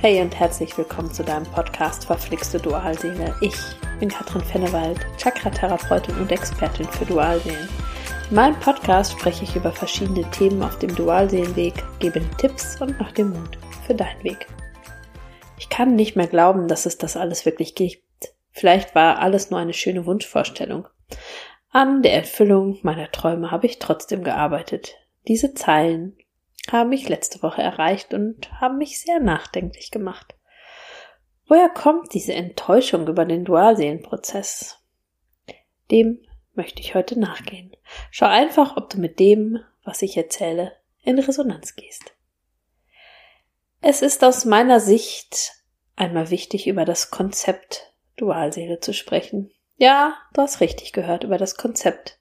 Hey und herzlich willkommen zu deinem Podcast Verflixte Dualseele. Ich bin Katrin Fennewald, Chakra-Therapeutin und Expertin für Dualseelen. In meinem Podcast spreche ich über verschiedene Themen auf dem Dualseelenweg, gebe Tipps und mache dir Mut für deinen Weg. Ich kann nicht mehr glauben, dass es das alles wirklich gibt. Vielleicht war alles nur eine schöne Wunschvorstellung. An der Erfüllung meiner Träume habe ich trotzdem gearbeitet. Diese Zeilen haben mich letzte Woche erreicht und haben mich sehr nachdenklich gemacht. Woher kommt diese Enttäuschung über den Dualseelenprozess? Dem möchte ich heute nachgehen. Schau einfach, ob du mit dem, was ich erzähle, in Resonanz gehst. Es ist aus meiner Sicht einmal wichtig, über das Konzept Dualseele zu sprechen. Ja, du hast richtig gehört, über das Konzept.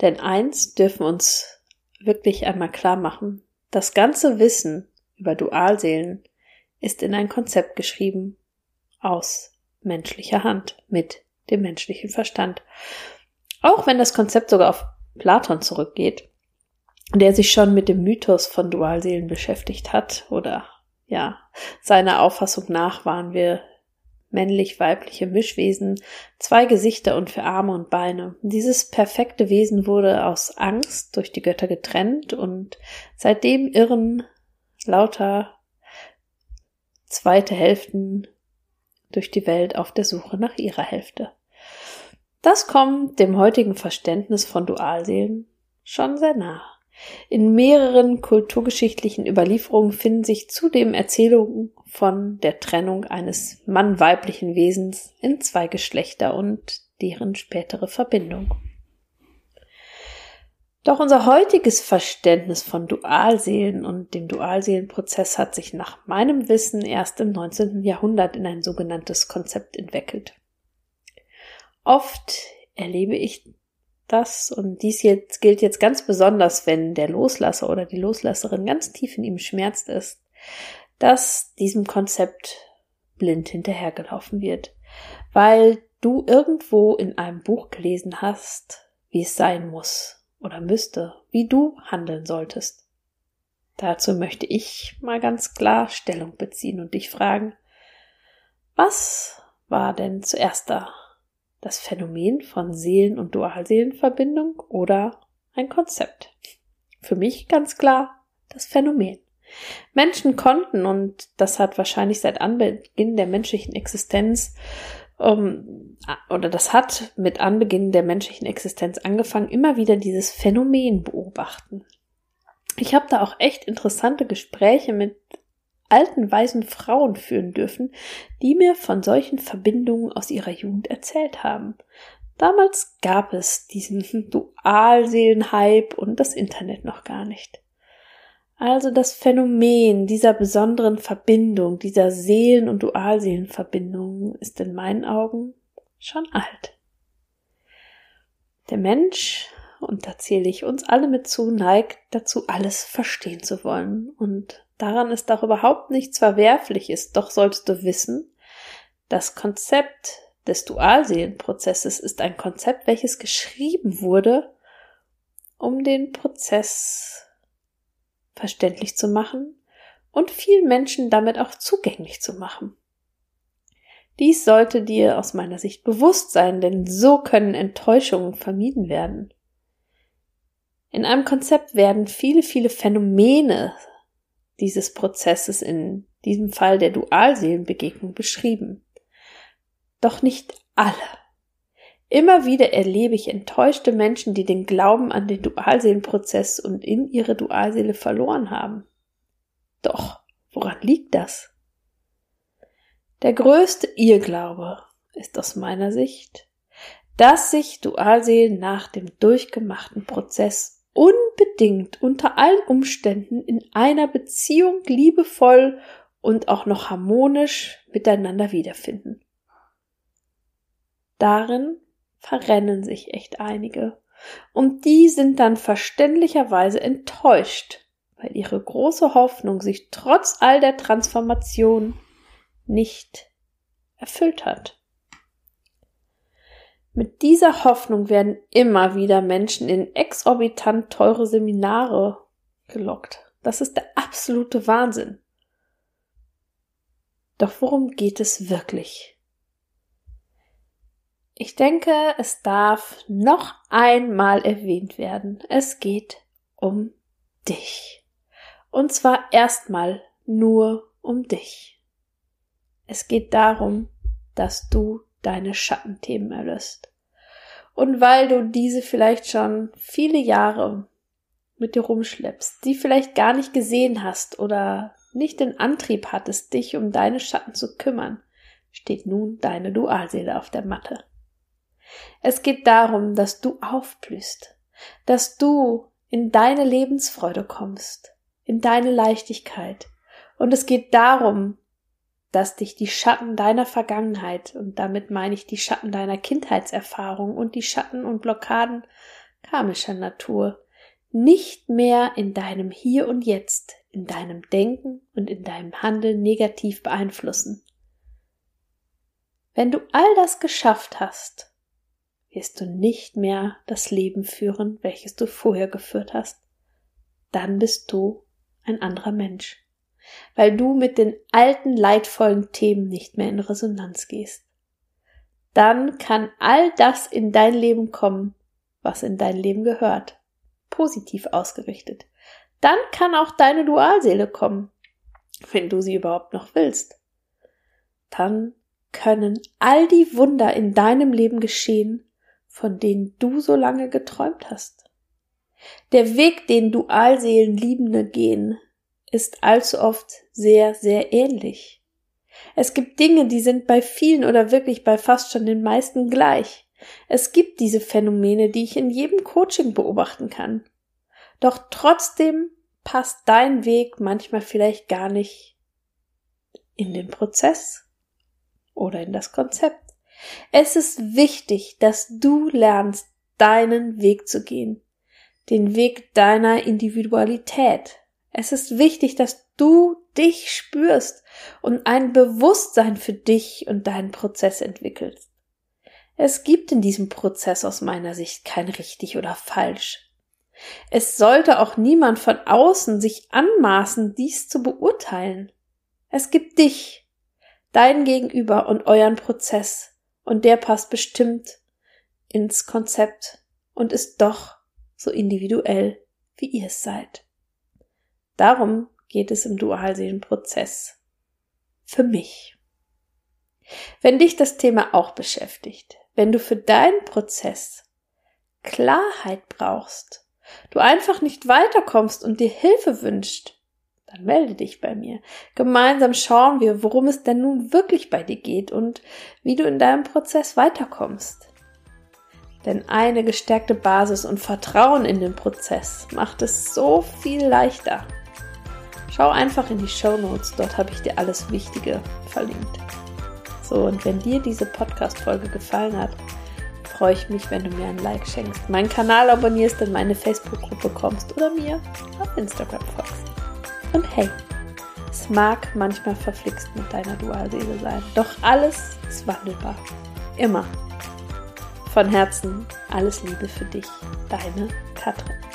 Denn eins dürfen uns wirklich einmal klar machen. Das ganze Wissen über Dualseelen ist in ein Konzept geschrieben aus menschlicher Hand mit dem menschlichen Verstand. Auch wenn das Konzept sogar auf Platon zurückgeht, der sich schon mit dem Mythos von Dualseelen beschäftigt hat oder ja, seiner Auffassung nach waren wir männlich-weibliche Mischwesen, zwei Gesichter und für Arme und Beine. Dieses perfekte Wesen wurde aus Angst durch die Götter getrennt und seitdem irren lauter zweite Hälften durch die Welt auf der Suche nach ihrer Hälfte. Das kommt dem heutigen Verständnis von Dualseelen schon sehr nah. In mehreren kulturgeschichtlichen Überlieferungen finden sich zudem Erzählungen von der Trennung eines mann-weiblichen Wesens in zwei Geschlechter und deren spätere Verbindung. Doch unser heutiges Verständnis von Dualseelen und dem Dualseelenprozess hat sich nach meinem Wissen erst im 19. Jahrhundert in ein sogenanntes Konzept entwickelt. Oft erlebe ich das und dies jetzt gilt jetzt ganz besonders, wenn der Loslasser oder die Loslasserin ganz tief in ihm schmerzt ist, dass diesem Konzept blind hinterhergelaufen wird, weil du irgendwo in einem Buch gelesen hast, wie es sein muss oder müsste, wie du handeln solltest. Dazu möchte ich mal ganz klar Stellung beziehen und dich fragen, was war denn zuerst da? Das Phänomen von Seelen- und Dualseelenverbindung oder ein Konzept? Für mich ganz klar das Phänomen. Menschen konnten, und das hat wahrscheinlich seit Anbeginn der menschlichen Existenz, um, oder das hat mit Anbeginn der menschlichen Existenz angefangen, immer wieder dieses Phänomen beobachten. Ich habe da auch echt interessante Gespräche mit alten, weisen Frauen führen dürfen, die mir von solchen Verbindungen aus ihrer Jugend erzählt haben. Damals gab es diesen Dualseelenhype und das Internet noch gar nicht. Also das Phänomen dieser besonderen Verbindung, dieser Seelen- und Dualseelenverbindung ist in meinen Augen schon alt. Der Mensch, und da zähle ich uns alle mit zu, neigt dazu, alles verstehen zu wollen. Und daran ist auch überhaupt nichts Verwerfliches, doch solltest du wissen, das Konzept des Dualseelenprozesses ist ein Konzept, welches geschrieben wurde, um den Prozess verständlich zu machen und vielen Menschen damit auch zugänglich zu machen. Dies sollte dir aus meiner Sicht bewusst sein, denn so können Enttäuschungen vermieden werden. In einem Konzept werden viele, viele Phänomene dieses Prozesses, in diesem Fall der Dualseelenbegegnung, beschrieben. Doch nicht alle. Immer wieder erlebe ich enttäuschte Menschen, die den Glauben an den Dualseelenprozess und in ihre Dualseele verloren haben. Doch, woran liegt das? Der größte Irrglaube ist aus meiner Sicht, dass sich Dualseelen nach dem durchgemachten Prozess unbedingt unter allen Umständen in einer Beziehung liebevoll und auch noch harmonisch miteinander wiederfinden. Darin verrennen sich echt einige. Und die sind dann verständlicherweise enttäuscht, weil ihre große Hoffnung sich trotz all der Transformation nicht erfüllt hat. Mit dieser Hoffnung werden immer wieder Menschen in exorbitant teure Seminare gelockt. Das ist der absolute Wahnsinn. Doch worum geht es wirklich? Ich denke, es darf noch einmal erwähnt werden. Es geht um dich. Und zwar erstmal nur um dich. Es geht darum, dass du deine Schattenthemen erlöst. Und weil du diese vielleicht schon viele Jahre mit dir rumschleppst, die vielleicht gar nicht gesehen hast oder nicht den Antrieb hattest, dich um deine Schatten zu kümmern, steht nun deine Dualseele auf der Matte. Es geht darum, dass du aufblühst, dass du in deine Lebensfreude kommst, in deine Leichtigkeit. Und es geht darum, dass dich die Schatten deiner Vergangenheit, und damit meine ich die Schatten deiner Kindheitserfahrung und die Schatten und Blockaden karmischer Natur, nicht mehr in deinem Hier und Jetzt, in deinem Denken und in deinem Handeln negativ beeinflussen. Wenn du all das geschafft hast, wirst du nicht mehr das Leben führen, welches du vorher geführt hast. Dann bist du ein anderer Mensch, weil du mit den alten leidvollen Themen nicht mehr in Resonanz gehst. Dann kann all das in dein Leben kommen, was in dein Leben gehört positiv ausgerichtet. Dann kann auch deine Dualseele kommen, wenn du sie überhaupt noch willst. Dann können all die Wunder in deinem Leben geschehen, von denen du so lange geträumt hast. Der Weg, den Dualseelenliebende gehen, ist allzu oft sehr, sehr ähnlich. Es gibt Dinge, die sind bei vielen oder wirklich bei fast schon den meisten gleich. Es gibt diese Phänomene, die ich in jedem Coaching beobachten kann. Doch trotzdem passt dein Weg manchmal vielleicht gar nicht in den Prozess oder in das Konzept. Es ist wichtig, dass du lernst, deinen Weg zu gehen, den Weg deiner Individualität. Es ist wichtig, dass du dich spürst und ein Bewusstsein für dich und deinen Prozess entwickelst. Es gibt in diesem Prozess aus meiner Sicht kein richtig oder falsch. Es sollte auch niemand von außen sich anmaßen, dies zu beurteilen. Es gibt dich, dein Gegenüber und euren Prozess, und der passt bestimmt ins Konzept und ist doch so individuell, wie ihr es seid. Darum geht es im Dualseelenprozess. Für mich. Wenn dich das Thema auch beschäftigt, wenn du für deinen Prozess Klarheit brauchst, du einfach nicht weiterkommst und dir Hilfe wünscht, dann melde dich bei mir. Gemeinsam schauen wir, worum es denn nun wirklich bei dir geht und wie du in deinem Prozess weiterkommst. Denn eine gestärkte Basis und Vertrauen in den Prozess macht es so viel leichter. Schau einfach in die Show Notes, dort habe ich dir alles Wichtige verlinkt. So, und wenn dir diese Podcast-Folge gefallen hat, freue ich mich, wenn du mir ein Like schenkst, meinen Kanal abonnierst, in meine Facebook-Gruppe kommst oder mir auf Instagram folgst. Und hey, es mag manchmal verflixt mit deiner Dualseele sein, doch alles ist wandelbar. Immer. Von Herzen alles Liebe für dich, deine Katrin.